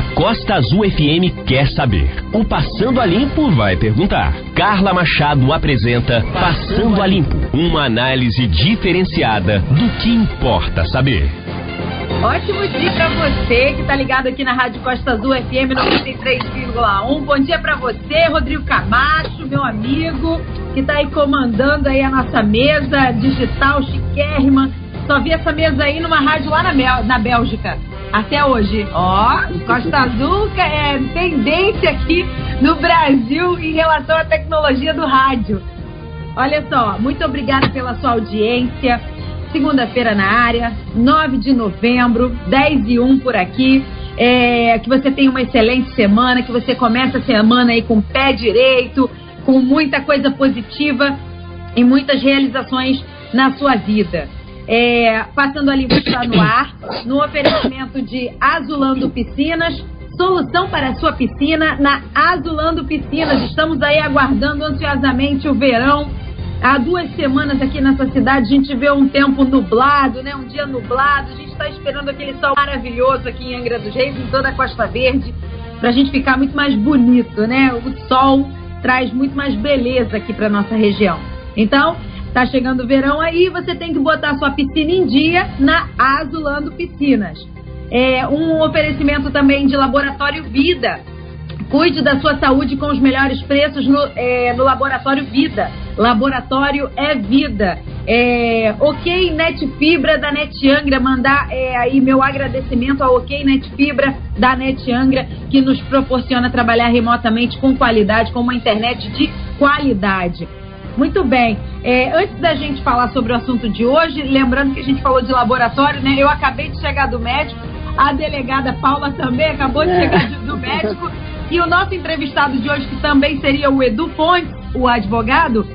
A Costa Azul FM quer saber. O Passando a Limpo vai perguntar. Carla Machado apresenta Passando a Limpo, uma análise diferenciada do que importa saber. Ótimo dia para você que está ligado aqui na Rádio Costa Azul FM 93,1. Bom dia para você, Rodrigo Camacho, meu amigo, que está aí comandando aí a nossa mesa digital chiquérrima. Só vi essa mesa aí numa rádio lá na, Bel na Bélgica. Até hoje. Ó, Costa Azul é tendência aqui no Brasil em relação à tecnologia do rádio. Olha só, muito obrigada pela sua audiência. Segunda-feira na área, 9 de novembro, 10 e 1 por aqui. É, que você tenha uma excelente semana, que você comece a semana aí com o pé direito, com muita coisa positiva e muitas realizações na sua vida. É, passando ali está no ar, no oferecimento de Azulando Piscinas, solução para a sua piscina na Azulando Piscinas. Estamos aí aguardando ansiosamente o verão. Há duas semanas aqui nessa cidade a gente vê um tempo nublado, né? Um dia nublado. A gente está esperando aquele sol maravilhoso aqui em Angra dos Reis, em toda a Costa Verde, para a gente ficar muito mais bonito, né? O sol traz muito mais beleza aqui para nossa região. Então, Tá chegando o verão aí, você tem que botar sua piscina em dia na Azulando Piscinas. É um oferecimento também de Laboratório Vida. Cuide da sua saúde com os melhores preços no, é, no Laboratório Vida. Laboratório é vida. É, ok Net Fibra da Net Angra, mandar é, aí meu agradecimento ao Ok Net Fibra da Net Angra, que nos proporciona trabalhar remotamente com qualidade, com uma internet de qualidade. Muito bem. É, antes da gente falar sobre o assunto de hoje, lembrando que a gente falou de laboratório, né? Eu acabei de chegar do médico, a delegada Paula também acabou de chegar do médico. E o nosso entrevistado de hoje, que também seria o Edu Fontes, o advogado,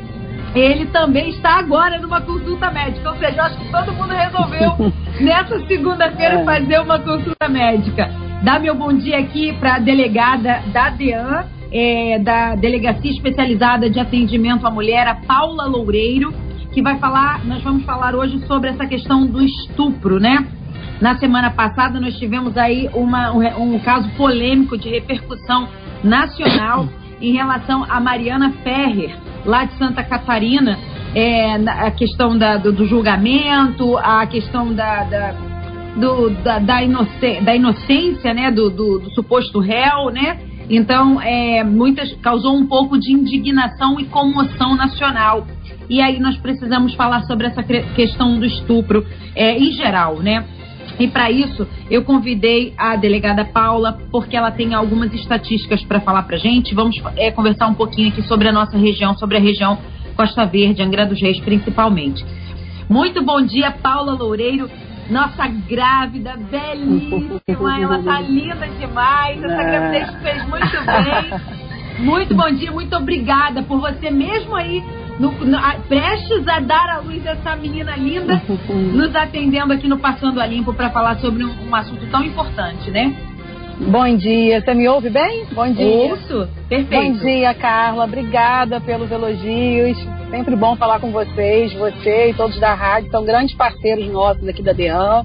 ele também está agora numa consulta médica. Ou seja, eu acho que todo mundo resolveu nessa segunda-feira é. fazer uma consulta médica. Dá meu bom dia aqui para a delegada da DEAN, é, da Delegacia Especializada de Atendimento à Mulher, a Paula Loureiro, que vai falar, nós vamos falar hoje sobre essa questão do estupro, né? Na semana passada nós tivemos aí uma, um, um caso polêmico de repercussão nacional em relação a Mariana Ferrer, lá de Santa Catarina, é, a questão da, do, do, julgamento, a questão da, da, do, da, da, inocência, da inocência né, do, do, do suposto réu, né? Então, é, muitas causou um pouco de indignação e comoção nacional. E aí nós precisamos falar sobre essa questão do estupro é, em geral, né? E para isso, eu convidei a delegada Paula, porque ela tem algumas estatísticas para falar para gente. Vamos é, conversar um pouquinho aqui sobre a nossa região, sobre a região Costa Verde, Angra dos Reis, principalmente. Muito bom dia, Paula Loureiro nossa grávida, belíssima, ela tá linda demais. Essa é. gravidez fez muito bem. Muito bom dia, muito obrigada por você mesmo aí, no, no, prestes a dar à luz essa menina linda, nos atendendo aqui no Passando a Limpo para falar sobre um, um assunto tão importante, né? Bom dia, você me ouve bem? Bom dia. Ouço, perfeito. Bom dia, Carla. Obrigada pelos elogios. Sempre bom falar com vocês. Você e todos da rádio são grandes parceiros nossos aqui da DEAN.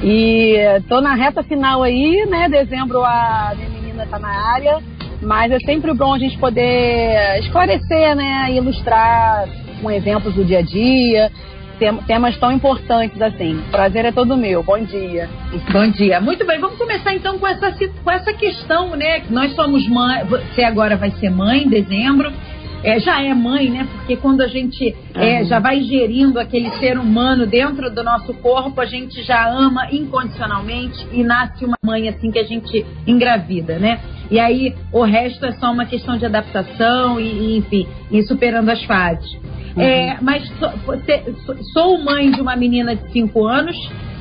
E tô na reta final aí, né? Dezembro a minha menina tá na área. Mas é sempre bom a gente poder esclarecer, né? Ilustrar com exemplos do dia a dia temas tão importantes assim. Prazer é todo meu. Bom dia. Bom dia. Muito bem, vamos começar então com essa, com essa questão, né? Nós somos mãe, você agora vai ser mãe em dezembro. É, já é mãe, né? Porque quando a gente é, já vai gerindo aquele ser humano dentro do nosso corpo, a gente já ama incondicionalmente e nasce uma mãe assim que a gente engravida, né? E aí o resto é só uma questão de adaptação e, e enfim, e superando as fases. Uhum. É, mas sou, você, sou mãe de uma menina de 5 anos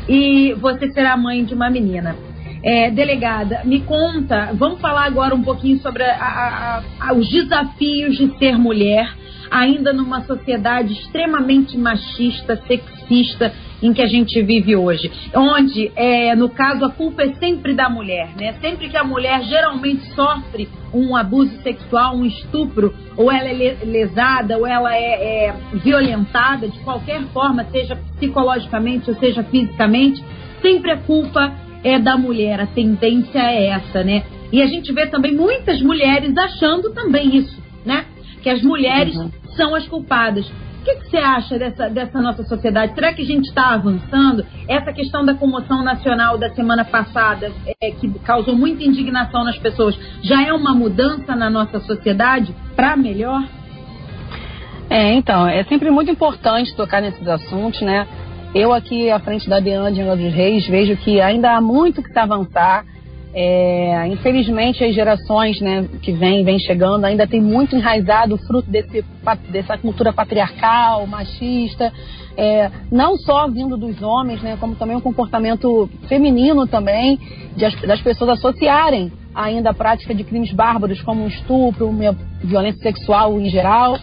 e você será mãe de uma menina. É, delegada, me conta, vamos falar agora um pouquinho sobre a, a, a, os desafios de ser mulher, ainda numa sociedade extremamente machista, sexista em que a gente vive hoje, onde, é, no caso, a culpa é sempre da mulher, né? Sempre que a mulher geralmente sofre um abuso sexual, um estupro, ou ela é lesada, ou ela é, é violentada de qualquer forma, seja psicologicamente ou seja fisicamente, sempre a culpa é da mulher, a tendência é essa, né? E a gente vê também muitas mulheres achando também isso, né? Que as mulheres uhum. são as culpadas. O que, que, você acha dessa, dessa nossa sociedade? Será que a gente está avançando? Essa questão da comoção nacional da semana passada, é, que causou muita indignação nas pessoas, já é uma mudança na nossa sociedade para melhor? É, então, é sempre muito importante tocar nesses assuntos, né? Eu aqui à frente da Deana de Angra dos Reis vejo que ainda há muito que se avançar. É, infelizmente as gerações né, que vêm vem chegando ainda tem muito enraizado o fruto desse, dessa cultura patriarcal, machista, é, não só vindo dos homens, né, como também um comportamento feminino também, de as, das pessoas associarem ainda a prática de crimes bárbaros como estupro, violência sexual em geral,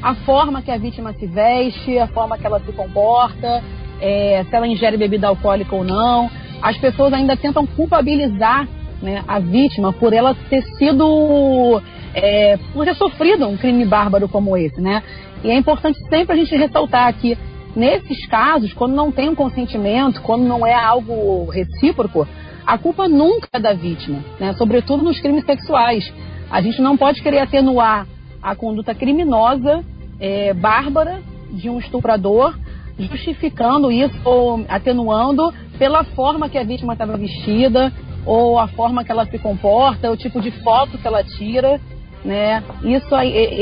a forma que a vítima se veste, a forma que ela se comporta, é, se ela ingere bebida alcoólica ou não. As pessoas ainda tentam culpabilizar né, a vítima por ela ter sido, é, por ter sofrido um crime bárbaro como esse, né? E é importante sempre a gente ressaltar que nesses casos, quando não tem um consentimento, quando não é algo recíproco, a culpa nunca é da vítima, né? Sobretudo nos crimes sexuais. A gente não pode querer atenuar a conduta criminosa, é, bárbara de um estuprador, justificando isso ou atenuando pela forma que a vítima estava vestida, ou a forma que ela se comporta, o tipo de foto que ela tira, né? Isso,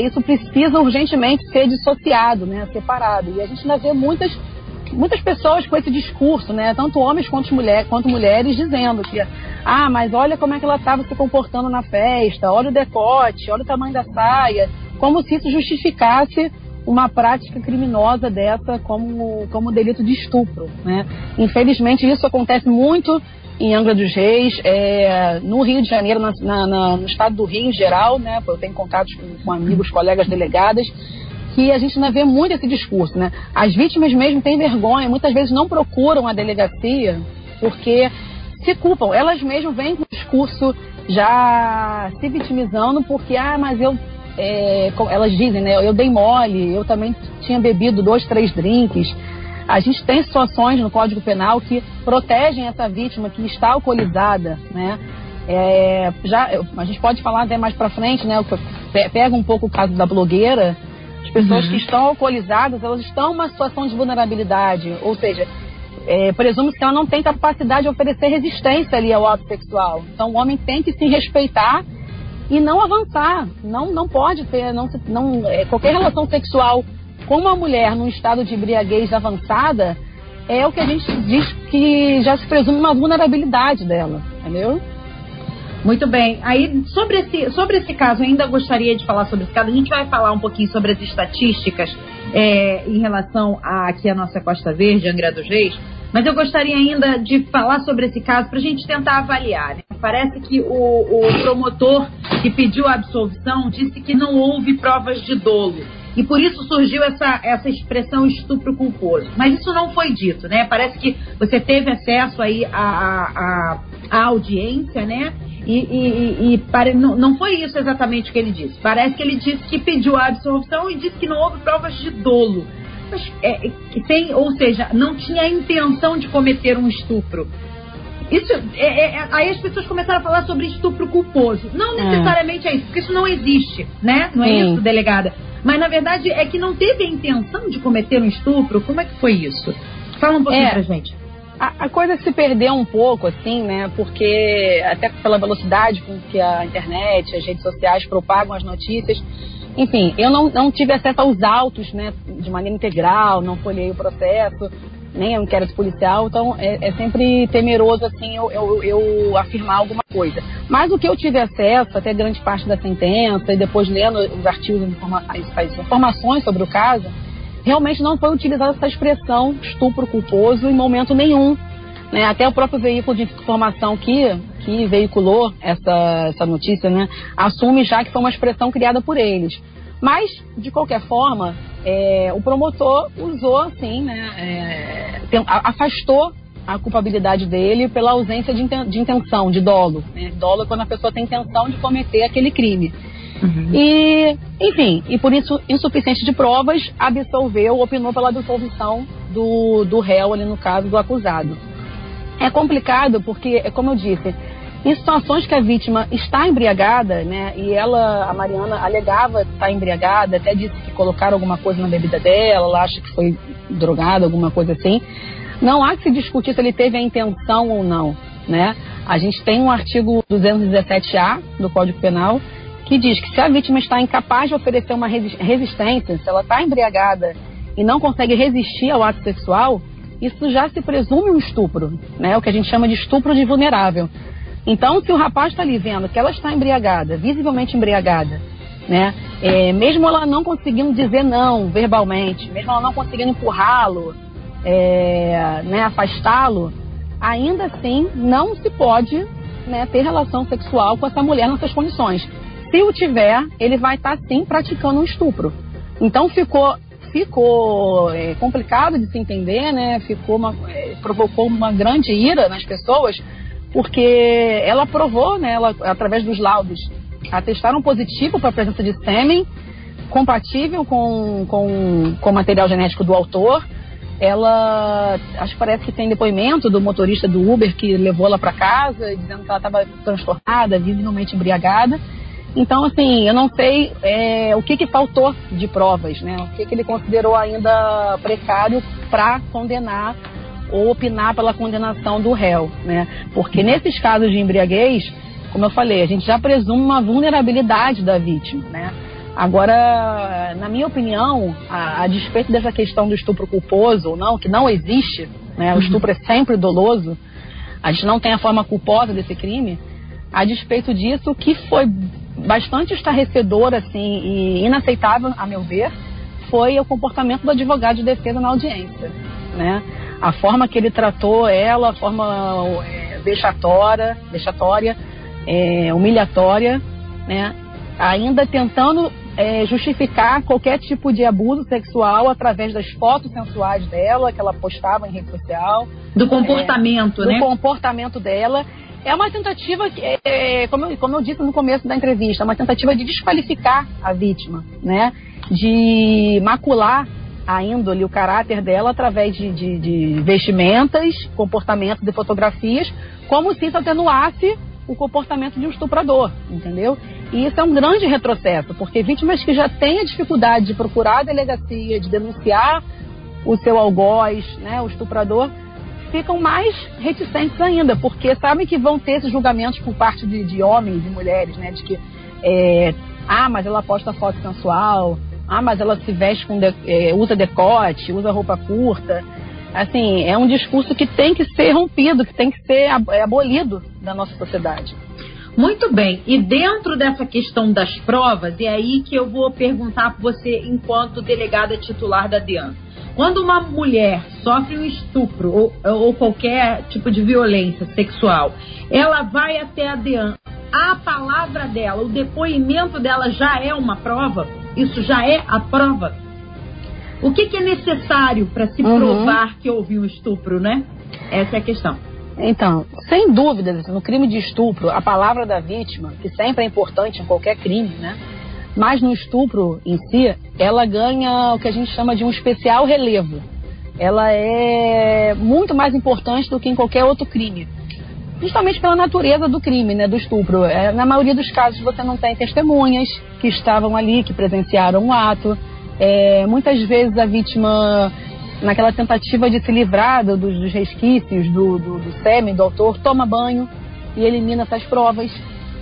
isso precisa urgentemente ser dissociado, né? Separado. E a gente ainda vê muitas muitas pessoas com esse discurso, né? Tanto homens quanto, mulher, quanto mulheres dizendo que, ah, mas olha como é que ela estava se comportando na festa, olha o decote, olha o tamanho da saia, como se isso justificasse uma prática criminosa dessa como, como delito de estupro, né? Infelizmente isso acontece muito em Angra dos Reis, é, no Rio de Janeiro, na, na, no estado do Rio em geral, né? Eu tenho contatos com, com, amigos, colegas delegadas, que a gente ainda vê muito esse discurso, né? As vítimas mesmo têm vergonha, muitas vezes não procuram a delegacia porque se culpam. Elas mesmas vêm com o discurso já se vitimizando porque, ah, mas eu é, elas dizem, né? Eu dei mole, eu também tinha bebido dois, três drinks. A gente tem situações no Código Penal que protegem essa vítima que está alcoolizada, né? É, já, a gente pode falar até mais para frente, né? Pega um pouco o caso da blogueira. As pessoas uhum. que estão alcoolizadas, elas estão em uma situação de vulnerabilidade, ou seja, é, presume-se que ela não tem capacidade de oferecer resistência ali ao ato sexual. Então, o homem tem que se respeitar e não avançar. Não, não pode ter, não, não, é, qualquer relação sexual com uma mulher num estado de embriaguez avançada, é o que a gente diz que já se presume uma vulnerabilidade dela, entendeu? Muito bem. Aí, sobre esse, sobre esse caso, ainda gostaria de falar sobre esse caso. A gente vai falar um pouquinho sobre as estatísticas é, em relação a, aqui a nossa Costa Verde, Angra dos Reis. Mas eu gostaria ainda de falar sobre esse caso para a gente tentar avaliar. Né? Parece que o, o promotor que pediu a absolvição disse que não houve provas de dolo. E por isso surgiu essa, essa expressão estupro culposo. Mas isso não foi dito, né? Parece que você teve acesso aí à, à, à audiência, né? E, e, e pare... não, não foi isso exatamente o que ele disse. Parece que ele disse que pediu a absolvição e disse que não houve provas de dolo. Mas, é, tem, ou seja, não tinha a intenção de cometer um estupro. Isso, é, é, é, aí as pessoas começaram a falar sobre estupro culposo. Não é. necessariamente é, isso, porque isso não existe, né? Não é Sim. isso, delegada. Mas na verdade é que não teve a intenção de cometer um estupro. Como é que foi isso? Fala um pouquinho é, pra gente. A, a, coisa se perdeu um pouco, assim, né? Porque até pela velocidade com que a internet, as redes sociais propagam as notícias. Enfim, eu não, não tive acesso aos autos, né? De maneira integral, não folhei o processo nem um inquérito policial, então é, é sempre temeroso assim eu, eu, eu, afirmar alguma coisa. Mas o que eu tive acesso, até grande parte da sentença, e depois lendo os artigos, as informações sobre o caso, realmente não foi utilizada essa expressão estupro culposo em momento nenhum. Né? Até o próprio veículo de informação que, que veiculou essa, essa notícia né, assume já que foi uma expressão criada por eles. Mas, de qualquer forma, é, o promotor usou, assim, né, é, afastou a culpabilidade dele pela ausência de, intenção, de dolo. Né? Dolo é quando a pessoa tem intenção de cometer aquele crime. Uhum. E, enfim, e por isso, insuficiente de provas, absolveu, opinou pela absolvição do, do réu ali no caso do acusado. É complicado porque, é como eu disse, em situações que a vítima está embriagada, né, e ela, a Mariana, alegava estar embriagada, até disse que colocaram alguma coisa na bebida dela, ela acha que foi drogada, alguma coisa assim. Não há que se discutir se ele teve a intenção ou não, né? A gente tem um artigo 217A do Código Penal que diz que se a vítima está incapaz de oferecer uma resistência, se ela está embriagada e não consegue resistir ao ato sexual, isso já se presume um estupro, né? O que a gente chama de estupro de vulnerável. Então, se o rapaz está ali vendo que ela está embriagada, visivelmente embriagada, né? É, mesmo ela não conseguindo dizer não verbalmente, mesmo ela não conseguindo empurrá-lo, é, né, afastá-lo, ainda assim não se pode né, ter relação sexual com essa mulher nessas condições. Se o tiver, ele vai estar tá, sim praticando um estupro. Então ficou ficou é, complicado de se entender, né? Ficou uma, é, provocou uma grande ira nas pessoas, porque ela provou, né? Ela, através dos laudos, atestaram positivo para a presença de sêmen compatível com, com, com o material genético do autor. Ela, acho que parece que tem depoimento do motorista do Uber que levou ela para casa, dizendo que ela estava transtornada, visivelmente embriagada. Então, assim, eu não sei é, o que, que faltou de provas, né? O que, que ele considerou ainda precário para condenar ou opinar pela condenação do réu, né? Porque nesses casos de embriaguez, como eu falei, a gente já presume uma vulnerabilidade da vítima, né? Agora, na minha opinião, a, a despeito dessa questão do estupro culposo ou não, que não existe, né? O uhum. estupro é sempre doloso, a gente não tem a forma culposa desse crime, a despeito disso, o que foi bastante estarrecedor assim, e inaceitável, a meu ver, foi o comportamento do advogado de defesa na audiência. Né? A forma que ele tratou ela, a forma é, vexatória, vexatória é, humilhatória, né? ainda tentando é, justificar qualquer tipo de abuso sexual através das fotos sensuais dela, que ela postava em rede social. Do comportamento, é, né? Do comportamento dela é uma tentativa, é, é, como, eu, como eu disse no começo da entrevista, é uma tentativa de desqualificar a vítima, né? De macular a índole, o caráter dela através de, de, de vestimentas, comportamentos e fotografias, como se isso atenuasse o comportamento de um estuprador, entendeu? E isso é um grande retrocesso, porque vítimas que já têm a dificuldade de procurar a delegacia, de denunciar o seu algoz, né, o estuprador, ficam mais reticentes ainda, porque sabem que vão ter esses julgamentos por parte de, de homens e mulheres, né? De que, é, ah, mas ela posta foto sensual, ah, mas ela se veste com, de, é, usa decote, usa roupa curta. Assim, é um discurso que tem que ser rompido, que tem que ser é, abolido da nossa sociedade. Muito bem. E dentro dessa questão das provas, é aí que eu vou perguntar para você, enquanto delegada titular da DEAN. Quando uma mulher sofre um estupro ou, ou qualquer tipo de violência sexual, ela vai até a DEAN. A palavra dela, o depoimento dela já é uma prova? Isso já é a prova? O que, que é necessário para se uhum. provar que houve um estupro, né? Essa é a questão. Então, sem dúvidas, no crime de estupro, a palavra da vítima, que sempre é importante em qualquer crime, né? Mas no estupro em si, ela ganha o que a gente chama de um especial relevo. Ela é muito mais importante do que em qualquer outro crime. Justamente pela natureza do crime, né, do estupro. É, na maioria dos casos você não tem testemunhas que estavam ali, que presenciaram o ato. É, muitas vezes a vítima, naquela tentativa de se livrar do, dos resquícios do, do, do sêmen do autor, toma banho e elimina essas provas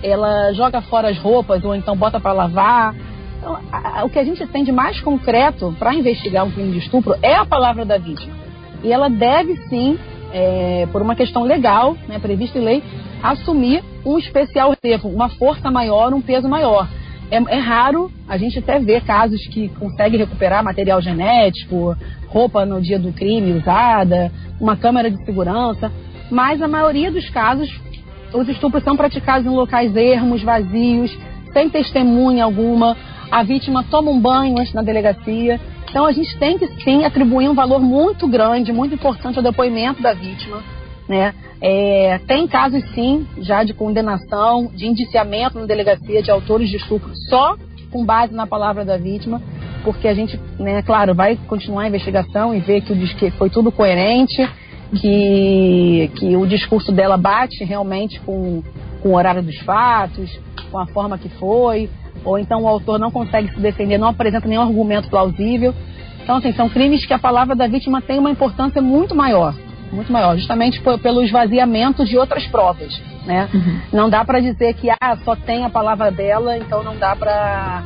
ela joga fora as roupas ou então bota para lavar. Então, a, a, o que a gente tem de mais concreto para investigar um crime de estupro é a palavra da vítima. E ela deve sim, é, por uma questão legal, né, prevista em lei, assumir um especial relevo, uma força maior, um peso maior. É, é, raro a gente até ver casos que conseguem recuperar material genético, roupa no dia do crime usada, uma câmera de segurança, mas a maioria dos casos os estupros são praticados em locais ermos, vazios, sem testemunha alguma. A vítima toma um banho antes na delegacia. Então a gente tem que sim atribuir um valor muito grande, muito importante ao depoimento da vítima. Né? É, tem casos sim já de condenação, de indiciamento na delegacia de autores de estupro só com base na palavra da vítima, porque a gente, né, claro, vai continuar a investigação e ver que, o, que foi tudo coerente que, que o discurso dela bate realmente com, com o horário dos fatos, com a forma que foi, ou então o autor não consegue se defender, não apresenta nenhum argumento plausível. Então, assim, são crimes que a palavra da vítima tem uma importância muito maior, muito maior, justamente pelo esvaziamento de outras provas, né? Uhum. Não dá para dizer que ah, só tem a palavra dela, então não dá para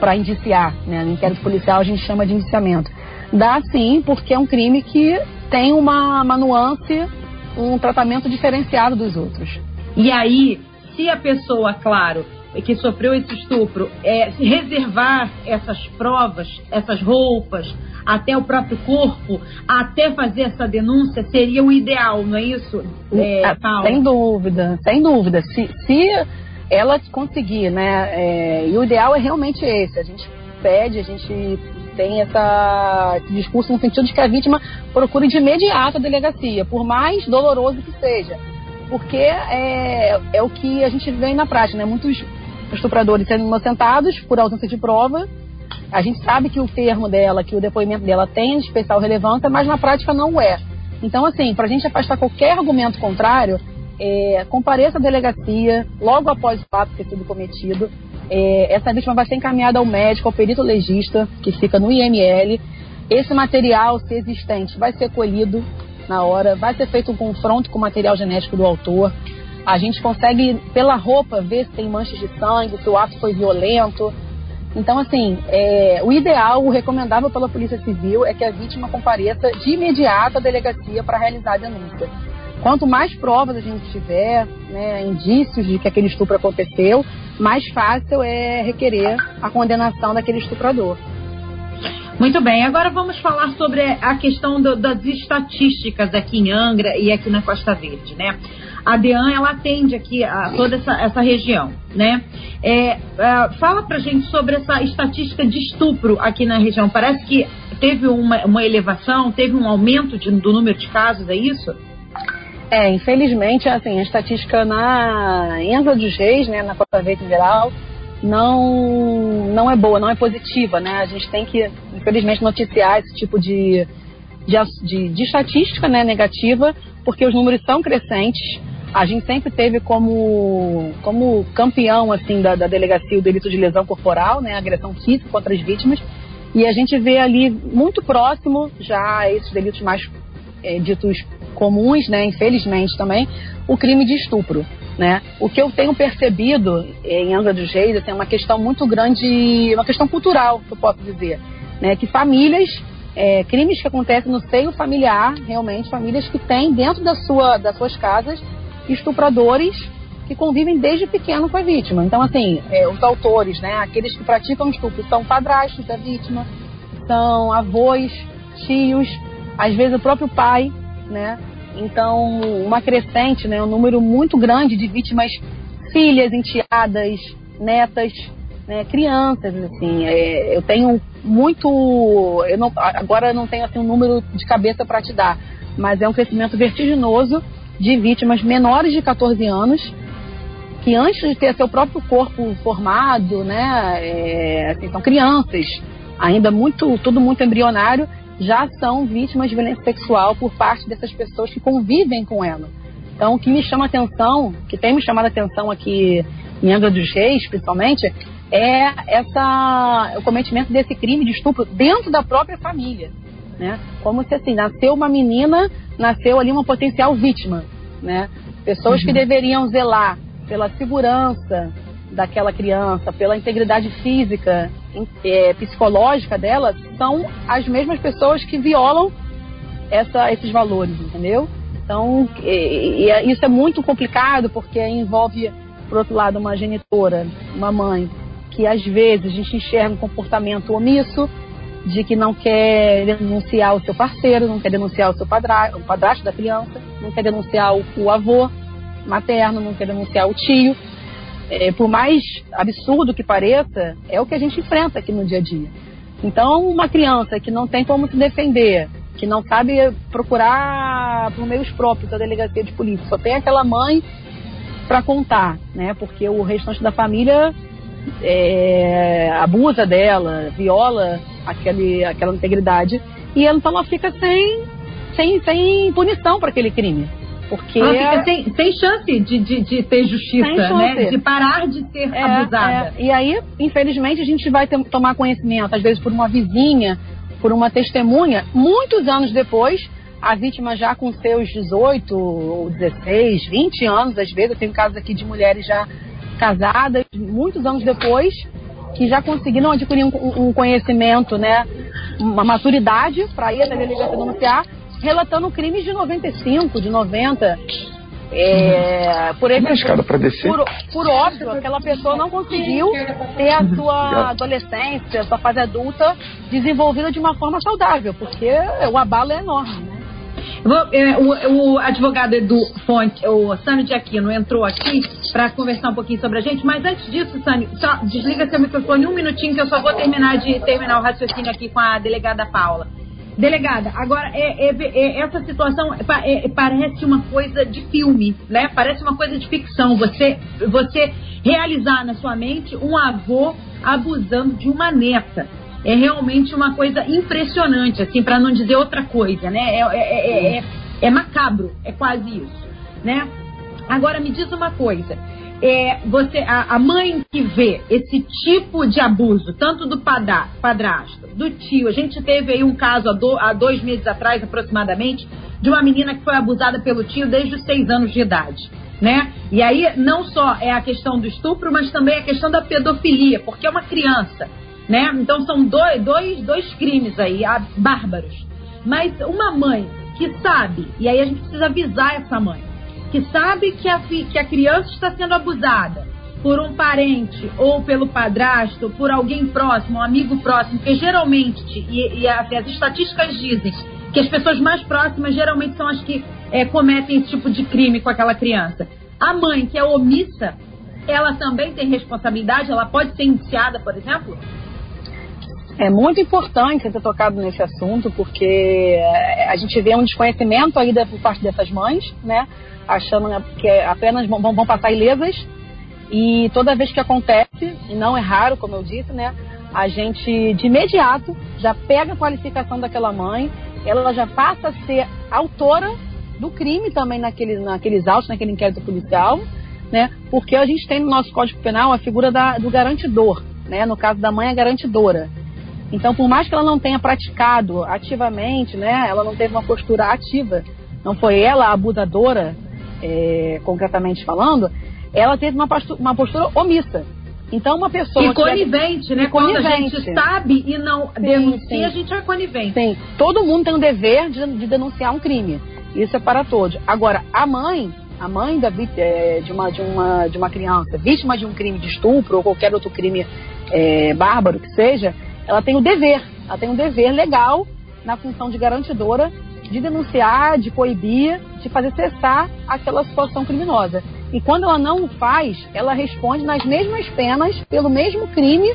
para indiciar, né? No inquérito policial a gente chama de indiciamento. Dá sim, porque é um crime que tem uma, uma nuance, um tratamento diferenciado dos outros. E aí, se a pessoa, claro, que sofreu esse estupro, é, reservar essas provas, essas roupas, até o próprio corpo, até fazer essa denúncia, seria o ideal, não é isso? É, ah, sem dúvida, sem dúvida. Se, se ela conseguir, né? É, e o ideal é realmente esse. A gente pede, a gente tem essa, esse discurso no sentido de que a vítima procure de imediato a delegacia, por mais doloroso que seja. Porque é, é o que a gente vê na prática, né? Muitos estupradores sendo inocentados por ausência de prova. A gente sabe que o termo dela, que o depoimento dela tem especial relevância, mas na prática não é. Então, assim, para a gente afastar qualquer argumento contrário, é, compareça à delegacia logo após o fato ter sido cometido. É, essa vítima vai ser encaminhada ao médico, ao perito legista, que fica no IML. Esse material, se existente, vai ser colhido na hora, vai ser feito um confronto com o material genético do autor. A gente consegue, pela roupa, ver se tem manchas de sangue, se o ato foi violento. Então, assim, é, o ideal, o recomendável pela Polícia Civil é que a vítima compareça de imediato à delegacia para realizar a denúncia. Quanto mais provas a gente tiver, né, indícios de que aquele estupro aconteceu, mais fácil é requerer a condenação daquele estuprador. Muito bem, agora vamos falar sobre a questão do, das estatísticas aqui em Angra e aqui na Costa Verde, né? A DEAN, ela atende aqui a toda essa, essa região, né? É, é, fala pra gente sobre essa estatística de estupro aqui na região. Parece que teve uma, uma elevação, teve um aumento de, do número de casos, é isso? É, infelizmente, assim, a estatística na Enza dos Reis, né, na Costa Verde em geral, não, não é boa, não é positiva, né? A gente tem que, infelizmente, noticiar esse tipo de, de, de, de estatística né, negativa, porque os números são crescentes. A gente sempre teve como, como campeão assim da, da delegacia o delito de lesão corporal, né, agressão física contra as vítimas, e a gente vê ali muito próximo já esses delitos mais é, ditos comuns, né, infelizmente também, o crime de estupro. Né? O que eu tenho percebido em Angra dos Reis é uma questão muito grande, uma questão cultural, que eu posso dizer, né? que famílias, é, crimes que acontecem no seio familiar, realmente, famílias que têm dentro da sua, das suas casas estupradores que convivem desde pequeno com a vítima. Então, assim, é, os autores, né, aqueles que praticam estupro, são padrastos da vítima, são avós, tios, às vezes o próprio pai, né? Então, uma crescente, né, um número muito grande de vítimas, filhas, enteadas, netas, né, crianças, assim. É, eu tenho muito, eu não, agora não tenho assim um número de cabeça para te dar, mas é um crescimento vertiginoso de vítimas menores de 14 anos que antes de ter seu próprio corpo formado, né, é, assim, são crianças, ainda muito, tudo muito embrionário, já são vítimas de violência sexual por parte dessas pessoas que convivem com ela. Então, o que me chama atenção, que tem me chamado atenção aqui em Angra dos Reis, principalmente, é essa, o cometimento desse crime de estupro dentro da própria família. Né? Como se assim, nasceu uma menina, nasceu ali uma potencial vítima. Né? Pessoas uhum. que deveriam zelar pela segurança daquela criança, pela integridade física, é, psicológica dela, são as mesmas pessoas que violam essa, esses valores, entendeu? Então, e, e isso é muito complicado porque envolve, por outro lado, uma genitora, uma mãe, que às vezes a gente enxerga um comportamento omisso, de que não quer denunciar o seu parceiro, não quer denunciar o seu padrasto, o padrasto da criança, não quer denunciar o, o avô materno, não quer denunciar o tio é, por mais absurdo que pareça, é o que a gente enfrenta aqui no dia a dia. Então, uma criança que não tem como se defender, que não sabe procurar por meios próprios a delegacia de polícia, só tem aquela mãe para contar, né? Porque o restante da família é, abusa dela, viola aquele, aquela integridade e ela, então ela fica sem sem, sem punição para aquele crime. Porque ela fica sem, sem chance de, de, de ter justiça, né? De parar de ser é, abusada. É. E aí, infelizmente, a gente vai ter, tomar conhecimento, às vezes por uma vizinha, por uma testemunha, muitos anos depois, a vítima já com seus 18 ou 16, 20 anos, às vezes, eu tenho casos aqui de mulheres já casadas, muitos anos depois, que já conseguiram adquirir um, um conhecimento, né, uma maturidade para ir até a delegacia denunciar, relatando crimes de 95, de 90. É, por, exemplo, por, por óbvio, aquela pessoa não conseguiu ter a sua adolescência, a sua fase adulta desenvolvida de uma forma saudável, porque o abalo é enorme, né? É, o, o, advogado Edu Fonte, o Sânio de Aquino, entrou aqui para conversar um pouquinho sobre a gente, mas antes disso, Sânio, só desliga seu microfone um minutinho que eu só vou terminar de terminar o raciocínio aqui com a delegada Paula. Delegada, agora, é, é, é, essa situação é, é, parece uma coisa de filme, né? Parece uma coisa de ficção. Você, você realizar na sua mente um avô abusando de uma neta. É realmente uma coisa impressionante, assim, para não dizer outra coisa, né? É, é, macabro, é quase isso, né? Agora, me diz uma coisa é, você, a, a, mãe que vê esse tipo de abuso, tanto do padrasto, do tio, a gente teve aí um caso há, do, há, dois meses atrás, aproximadamente, de uma menina que foi abusada pelo tio desde os seis anos de idade. Né? E aí não só é a questão do estupro, mas também a questão da pedofilia, porque é uma criança. Né? Então são dois, dois, dois crimes aí, bárbaros. Mas uma mãe que sabe, e aí a gente precisa avisar essa mãe, que sabe que a, que a criança está sendo abusada por um parente ou pelo padrasto, por alguém próximo, um amigo próximo, porque geralmente, e, e as, as, estatísticas dizem que as pessoas mais próximas geralmente são as que é, cometem esse tipo de crime com aquela criança. A mãe, que é omissa, ela também tem responsabilidade, ela pode ser indiciada, por exemplo? É muito importante ter tocado nesse assunto, porque é, a gente vê um desconhecimento ainda por parte dessas mães, né? achando que é apenas vão, vão passar ilesas. E toda vez que acontece, e não é raro, como eu disse, né? A gente de imediato já pega a qualificação daquela mãe, ela já passa a ser autora do crime também naquele, naqueles autos, naquele inquérito policial, né? Porque a gente tem no nosso Código Penal a figura da, do garantidor, né? No caso da mãe, a garantidora. Então, por mais que ela não tenha praticado ativamente, né? Ela não teve uma postura ativa, não foi ela a abusadora, é, concretamente falando, ela teve uma postura, uma postura omissa. Então, uma pessoa. E conivente, né? Quando a gente sabe e não sim, denuncia, sim. a gente é conivente. Sim, todo mundo tem o dever de, de, denunciar um crime. Isso é para todos. Agora, a mãe, a mãe da, é, de, uma, de, uma, de uma criança vítima de um crime de estupro ou qualquer outro crime é, bárbaro que seja, ela tem o dever, ela tem um dever legal na função de garantidora de denunciar, de coibir, de fazer cessar aquela situação criminosa. E quando ela não o faz, ela responde nas mesmas penas pelo mesmo crime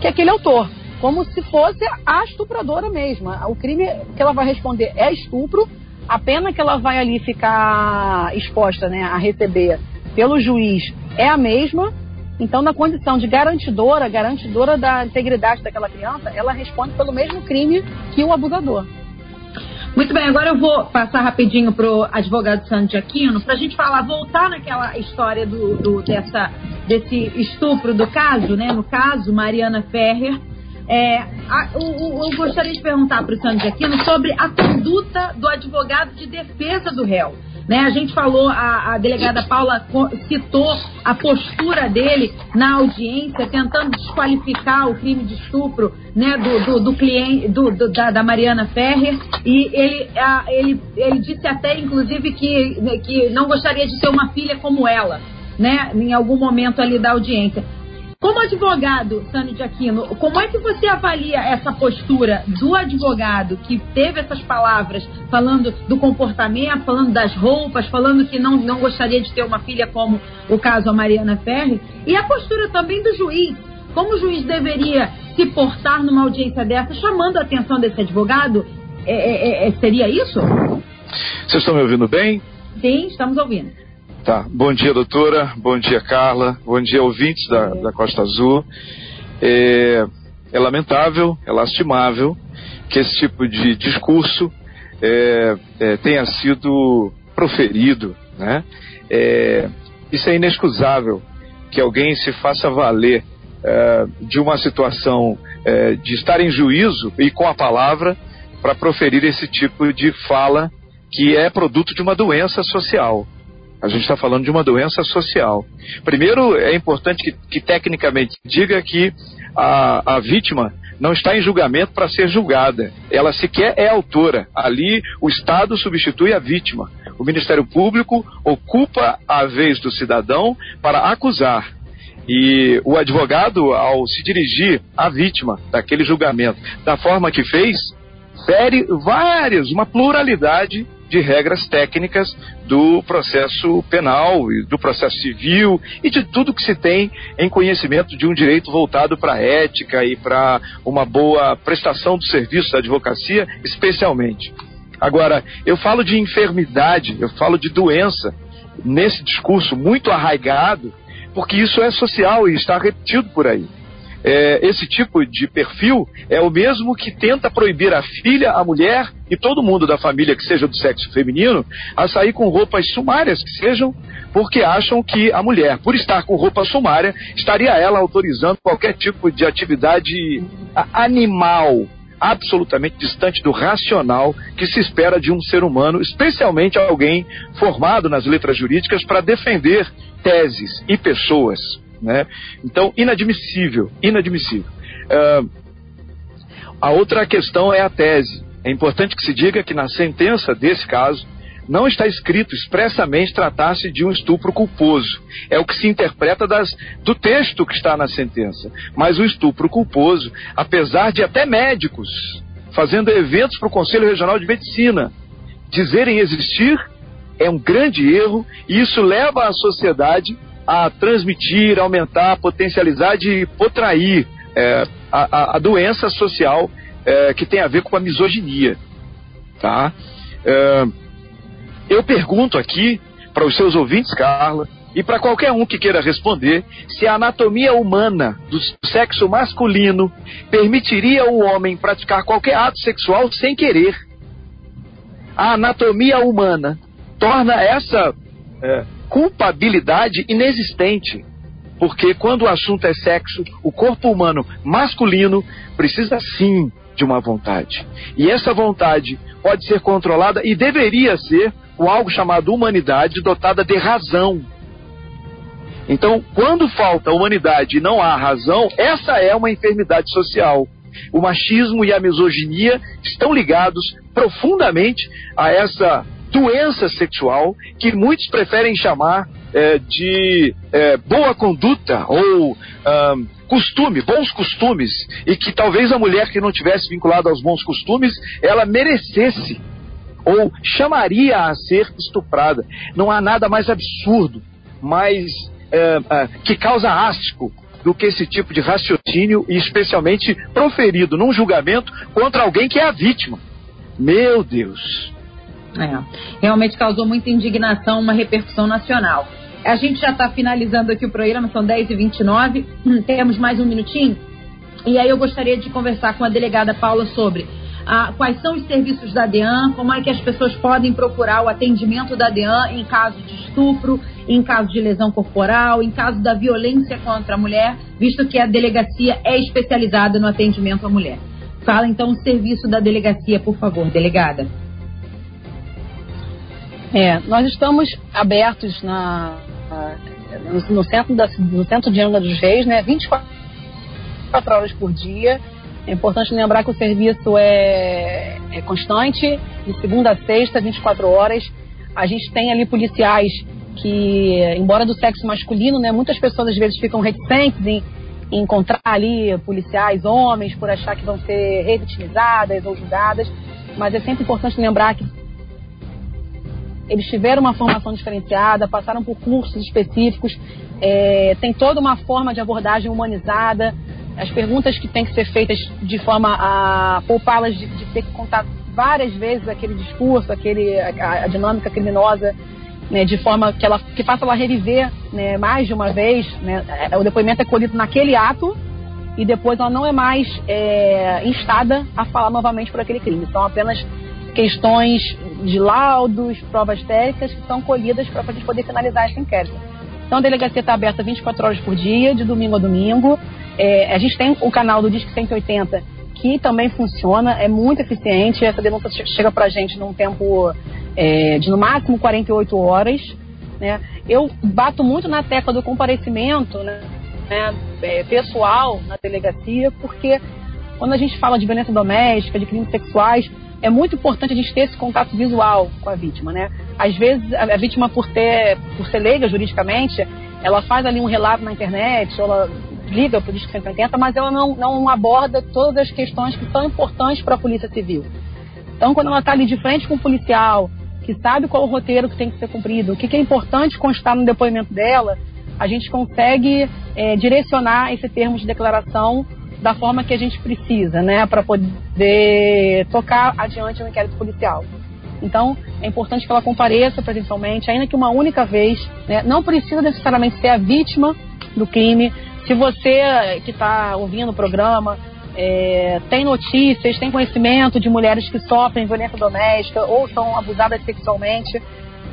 que aquele autor, como se fosse a estupradora mesma. O crime que ela vai responder é estupro, a pena que ela vai ali ficar exposta né, a receber pelo juiz é a mesma. Então, na condição de garantidora, garantidora da integridade daquela criança, ela responde pelo mesmo crime que o abusador. Muito bem, agora eu vou passar rapidinho pro advogado Sandro de Aquino para a gente falar, voltar naquela história do, do, dessa, desse estupro do caso, né? No caso, Mariana Ferrer. É, a, o, eu gostaria de perguntar para o Sandro de Aquino sobre a conduta do advogado de defesa do réu. Né? A gente falou, a, a delegada Paula citou a postura dele na audiência, tentando desqualificar o crime de estupro né, do, do, do cliente, do, do da, da, Mariana Ferrer, e ele, a, ele, ele disse até, inclusive, que, que não gostaria de ter uma filha como ela. Né, em algum momento ali da audiência. Como advogado, Sânio de Aquino, como é que você avalia essa postura do advogado que teve essas palavras, falando do comportamento, falando das roupas, falando que não, não gostaria de ter uma filha como o caso a Mariana Ferri, e a postura também do juiz? Como o juiz deveria se portar numa audiência dessa, chamando a atenção desse advogado? É, é, é, seria isso? Vocês estão me ouvindo bem? Sim, estamos ouvindo. Tá. Bom dia, doutora. Bom dia, Carla. Bom dia, ouvintes da, da Costa Azul. É, é lamentável, é lastimável que esse tipo de discurso é, é, tenha sido proferido. Né? É, isso é inexcusável que alguém se faça valer é, de uma situação é, de estar em juízo e com a palavra para proferir esse tipo de fala que é produto de uma doença social. A gente está falando de uma doença social. Primeiro, é importante que, que tecnicamente diga que a, a vítima não está em julgamento para ser julgada. Ela sequer é autora. Ali, o Estado substitui a vítima. O Ministério Público ocupa a vez do cidadão para acusar. E o advogado, ao se dirigir à vítima daquele julgamento, da forma que fez, fere várias, uma pluralidade de regras técnicas do processo penal e do processo civil e de tudo que se tem em conhecimento de um direito voltado para a ética e para uma boa prestação do serviço da advocacia, especialmente. Agora, eu falo de enfermidade, eu falo de doença nesse discurso muito arraigado, porque isso é social e está repetido por aí é, esse tipo de perfil é o mesmo que tenta proibir a filha, a mulher e todo mundo da família que seja do sexo feminino a sair com roupas sumárias que sejam, porque acham que a mulher, por estar com roupa sumária, estaria ela autorizando qualquer tipo de atividade animal absolutamente distante do racional que se espera de um ser humano, especialmente alguém formado nas letras jurídicas para defender teses e pessoas. Né? Então, inadmissível, inadmissível. Uh, a outra questão é a tese. É importante que se diga que na sentença desse caso não está escrito expressamente tratar-se de um estupro culposo. É o que se interpreta das, do texto que está na sentença. Mas o estupro culposo, apesar de até médicos fazendo eventos para o Conselho Regional de Medicina dizerem existir, é um grande erro e isso leva a sociedade a transmitir, aumentar, potencializar de potrair é, a, a, doença social é, que tem a ver com a misoginia. Tá? É, eu pergunto aqui para os seus ouvintes, Carla, e para qualquer um que queira responder, se a anatomia humana do sexo masculino permitiria o homem praticar qualquer ato sexual sem querer. A anatomia humana torna essa é, culpabilidade inexistente. Porque quando o assunto é sexo, o corpo humano masculino precisa sim de uma vontade. E essa vontade pode ser controlada e deveria ser com algo chamado humanidade dotada de razão. Então, quando falta humanidade e não há razão, essa é uma enfermidade social. O machismo e a misoginia estão ligados profundamente a essa doença sexual que muitos preferem chamar é, de é, boa conduta ou costume, bons costumes, e que talvez a mulher que não tivesse vinculada aos bons costumes, ela merecesse ou chamaria a ser estuprada. Não há nada mais absurdo, mais é, é que causa asco do que esse tipo de raciocínio e especialmente proferido num julgamento contra alguém que é a vítima. Meu Deus. É, realmente causou muita indignação, uma repercussão nacional. A gente já está finalizando aqui o programa, são 10h29, temos mais um minutinho. E aí eu gostaria de conversar com a delegada Paula sobre ah, quais são os serviços da DEAN, como é que as pessoas podem procurar o atendimento da DEAN em caso de estupro, em caso de lesão corporal, em caso da violência contra a mulher, visto que a delegacia é especializada no atendimento à mulher. Fala então o serviço da delegacia, por favor, delegada. É, nós estamos abertos na, no, centro da, no centro de Angra dos Reis, né, 24 horas por dia. É importante lembrar que o serviço é, é constante, de segunda a sexta, 24 horas. A gente tem ali policiais que, embora do sexo masculino, né, muitas pessoas às vezes ficam reticentes em, em encontrar ali policiais homens por achar que vão ser revitimizadas ou julgadas, mas é sempre importante lembrar que eles tiveram uma formação diferenciada, passaram por cursos específicos, é, tem toda uma forma de abordagem humanizada. As perguntas que têm que ser feitas de forma a poupá-las de, de, ter que contar várias vezes aquele discurso, aquele, a, a dinâmica criminosa, né, de forma que, ela, que faça ela reviver né, mais de uma vez. Né, o depoimento é colhido naquele ato e depois ela não é mais é, instada a falar novamente por aquele crime. São apenas questões de laudos, provas técnicas que são colhidas para a gente poder finalizar esse inquérito. Então a delegacia está aberta 24 horas por dia, de domingo a domingo. É, a gente tem o canal do Disque 180 que também funciona, é muito eficiente. Essa denúncia chega para a gente num tempo é, de no máximo 48 horas. Né? Eu bato muito na tecla do comparecimento né, né, é, pessoal na delegacia, porque quando a gente fala de violência doméstica, de crimes sexuais, é muito importante a gente ter esse contato visual com a vítima, né? Às vezes a, vítima por ter, por ser leiga juridicamente, ela faz ali um relato na internet, ela liga para o Disque 180, mas ela não, não aborda todas as questões que são importantes para a Polícia Civil. Então, quando ela está ali de frente com o policial, que sabe qual o roteiro que tem que ser cumprido, o que, que é importante constar no depoimento dela, a gente consegue é, direcionar esse termo de declaração da forma que a gente precisa, né, para poder tocar adiante o inquérito policial. Então, é importante que ela compareça presencialmente, ainda que uma única vez. Né? Não precisa necessariamente ser a vítima do crime. Se você que está ouvindo o programa é, tem notícias, tem conhecimento de mulheres que sofrem violência doméstica ou são abusadas sexualmente.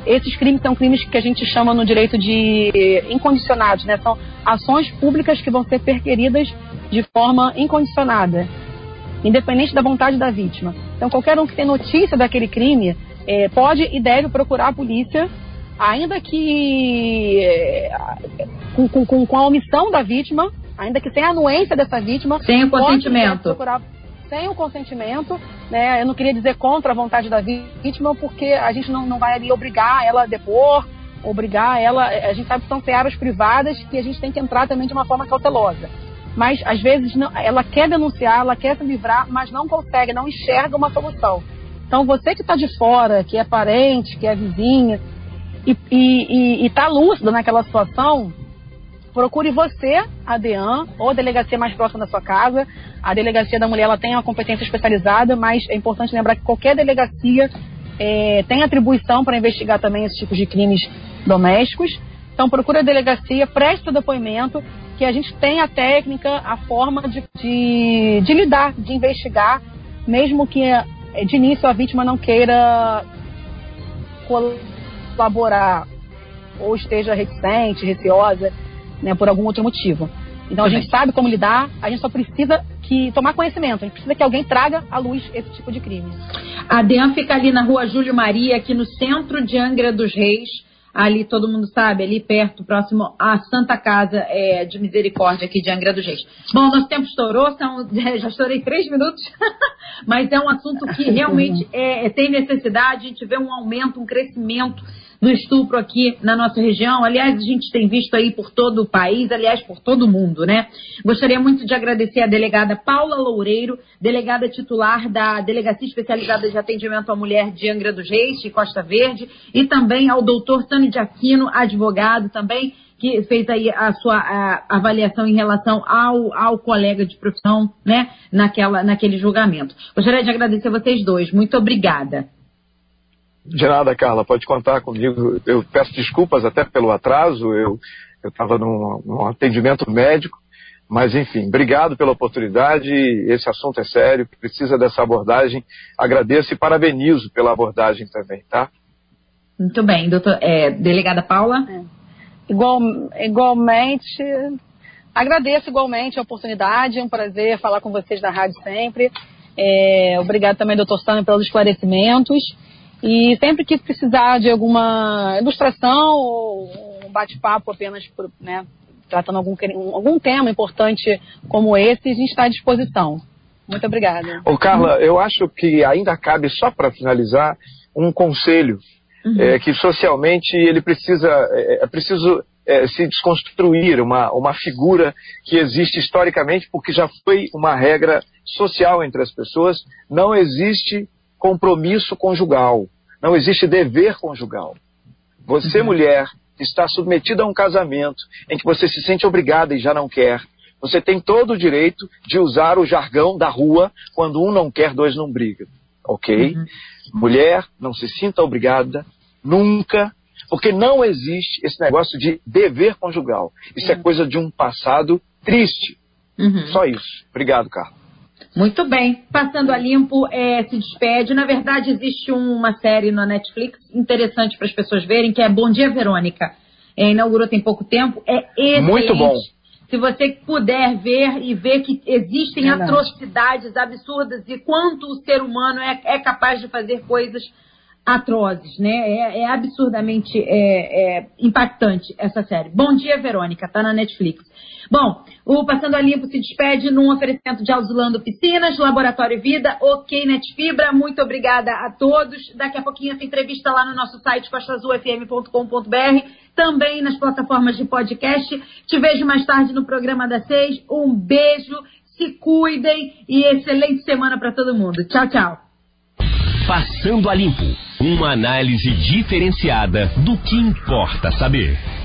Esses crimes são crimes que a gente chama no direito de incondicionados, né? São ações públicas que vão ser perquiridas de forma incondicionada, independente da vontade da vítima. Então, qualquer um que tem notícia daquele crime é, pode e deve procurar a polícia, ainda que é, com, com, com a omissão da vítima, ainda que sem a anuência dessa vítima. Sem o consentimento. Procurar, sem o consentimento, né? Eu não queria dizer contra a vontade da vítima, porque a gente não, não vai ali obrigar ela a depor, obrigar ela. A gente sabe que são searas privadas que a gente tem que entrar também de uma forma cautelosa. Mas às vezes não, ela quer denunciar, ela quer se livrar, mas não consegue, não enxerga uma solução. Então você que está de fora, que é parente, que é vizinha, e está lúcido naquela situação, procure você, a DEAN, ou a delegacia mais próxima da sua casa. A delegacia da mulher ela tem uma competência especializada, mas é importante lembrar que qualquer delegacia é, tem atribuição para investigar também esse tipo de crimes domésticos. Então procure a delegacia, preste o depoimento, que a gente tem a técnica, a forma de, de, de lidar, de investigar, mesmo que é, de início a vítima não queira colaborar ou esteja reticente, receosa né, por algum outro motivo. Então a gente sabe como lidar, a gente só precisa que tomar conhecimento, a gente precisa que alguém traga à luz esse tipo de crime. A DEAN fica ali na rua Júlio Maria, aqui no centro de Angra dos Reis. Ali todo mundo sabe, ali perto, próximo à Santa Casa é, de Misericórdia aqui de Angra dos Reis. Bom, nosso tempo estourou, são, já estourei três minutos, mas é um assunto que realmente é, tem necessidade, a gente vê um aumento, um crescimento do estupro aqui na nossa região. Aliás, a gente tem visto aí por todo o país, aliás, por todo o mundo, né? Gostaria muito de agradecer a delegada Paula Loureiro, delegada titular da Delegacia Especializada de Atendimento à Mulher de Angra dos Reis, de Costa Verde, e também ao doutor Tânio de Aquino, advogado também, que fez aí a sua a, avaliação em relação ao, ao colega de profissão, né, naquela, naquele julgamento. Gostaria de agradecer a vocês dois. Muito obrigada. De nada, Carla, pode contar comigo. Eu peço desculpas até pelo atraso, eu estava num, num atendimento médico, mas enfim, obrigado pela oportunidade. Esse assunto é sério, precisa dessa abordagem. Agradeço e parabenizo pela abordagem também, tá? Muito bem, doutor, é, delegada Paula. É. Igual, igualmente, agradeço igualmente a oportunidade, é um prazer falar com vocês da rádio sempre. É, obrigado também, doutor Sâmio, pelos esclarecimentos. E sempre que precisar de alguma ilustração ou um bate-papo apenas por, né, tratando algum, algum tema importante como esse, a gente está à disposição. Muito obrigada. Ô Carla, eu acho que ainda cabe, só para finalizar, um conselho. Uhum. É, que socialmente ele precisa, é, é preciso é, se desconstruir uma, uma figura que existe historicamente, porque já foi uma regra social entre as pessoas. Não existe compromisso conjugal, não existe dever conjugal. Você, uhum. mulher, está submetida a um casamento em que você se sente obrigada e já não quer. Você tem todo o direito de usar o jargão da rua quando um não quer, dois não brigam. Ok? Uhum. Mulher, não se sinta obrigada, nunca, porque não existe esse negócio de dever conjugal. Isso é, é coisa de um passado triste. Uhum. Só isso. Obrigado, Carlos. Muito bem. Passando a limpo, é, se despede. Na verdade, existe uma série na Netflix interessante para as pessoas verem, que é Bom Dia Verônica. É, inaugurou tem pouco tempo. É excelente. Muito bom. Se você puder ver e ver que existem Verdade. atrocidades absurdas e quanto o ser humano é, é capaz de fazer coisas atrozes, né? É, é absurdamente é, é, impactante essa série. Bom dia, Verônica, tá na Netflix. Bom, o Passando a Limpo se despede num oferecimento de Alzulando Piscinas, Laboratório Vida, OK Net Fibra. Muito obrigada a todos. Daqui a pouquinho essa entrevista lá no nosso site costazulfm.com.br, também nas plataformas de podcast. Te vejo mais tarde no programa das seis. Um beijo, se cuidem e excelente semana para todo mundo. Tchau, tchau. Passando a Limpo uma análise diferenciada do que importa saber.